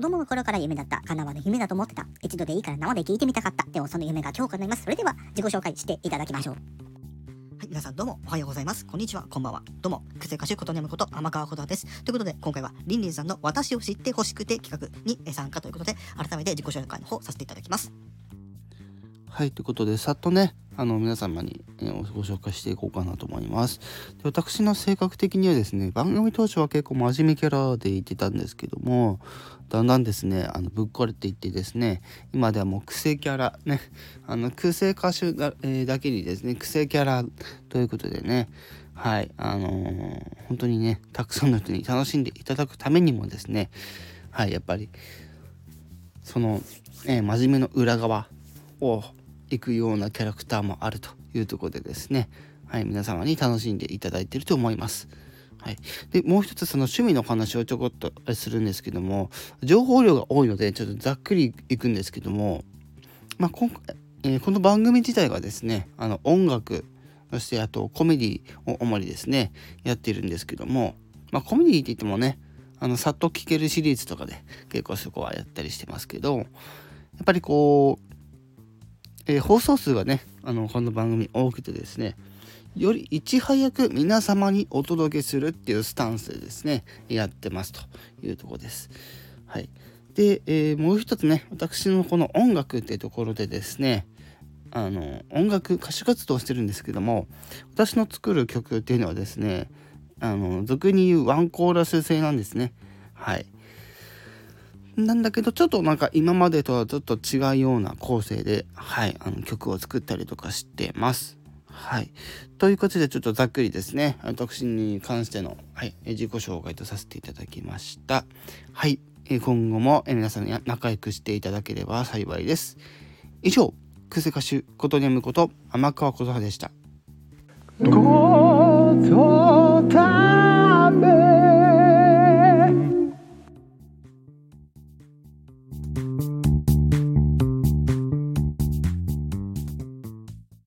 から夢だった。叶わぬ夢だと思ってた。一度でいいから生で聞いてみたかった。でもその夢が今日叶います。それでは自己紹介していただきましょう。はい、皆さんどうもおはようございます。こんにちは、こんばんは。どうも、クセ歌手ことねむこと天川ことです。ということで、今回はりんりんさんの私を知ってほしくて企画に参加ということで、改めて自己紹介の方させていただきます。はい、ということで、さっとね、あの皆様に、えご紹介していこうかなと思います。で私の性格的にはですね、番組当初は結構真面目キャラでいてたんですけども、だんだんですね、あのぶっ壊れていってですね、今ではもう癖キャラ、ね、あの癖歌手だ,、えー、だけにですね、癖キャラということでね、はい、あのー、本当にね、たくさんの人に楽しんでいただくためにもですね、はい、やっぱり、その、えー、真面目の裏側をいくようなキャラクターもあるというところでですね、はい、皆様に楽しんでいただいていると思います。はい、でもう一つその趣味の話をちょこっとするんですけども情報量が多いのでちょっとざっくりいくんですけども、まあ、今回、えー、この番組自体はですねあの音楽そしてあとコメディを主にですねやっているんですけども、まあ、コメディって言ってもねあのさっと聴けるシリーズとかで結構そこはやったりしてますけどやっぱりこうえー、放送数がね、あの、この番組多くてですね、よりいち早く皆様にお届けするっていうスタンスでですね、やってますというとこです。はい。で、えー、もう一つね、私のこの音楽っていうところでですね、あの、音楽、歌手活動してるんですけども、私の作る曲っていうのはですね、あの、俗に言うワンコーラス制なんですね。はい。なんだけど、ちょっとなんか今までとはちょっと違うような構成で、はい、あの曲を作ったりとかしてます。はい。ということで、ちょっとざっくりですね、私に関しての、はい、自己紹介とさせていただきました。はい。今後も皆さんに仲良くしていただければ幸いです。以上、クセ歌手、ことにむこと、天川琴葉でした。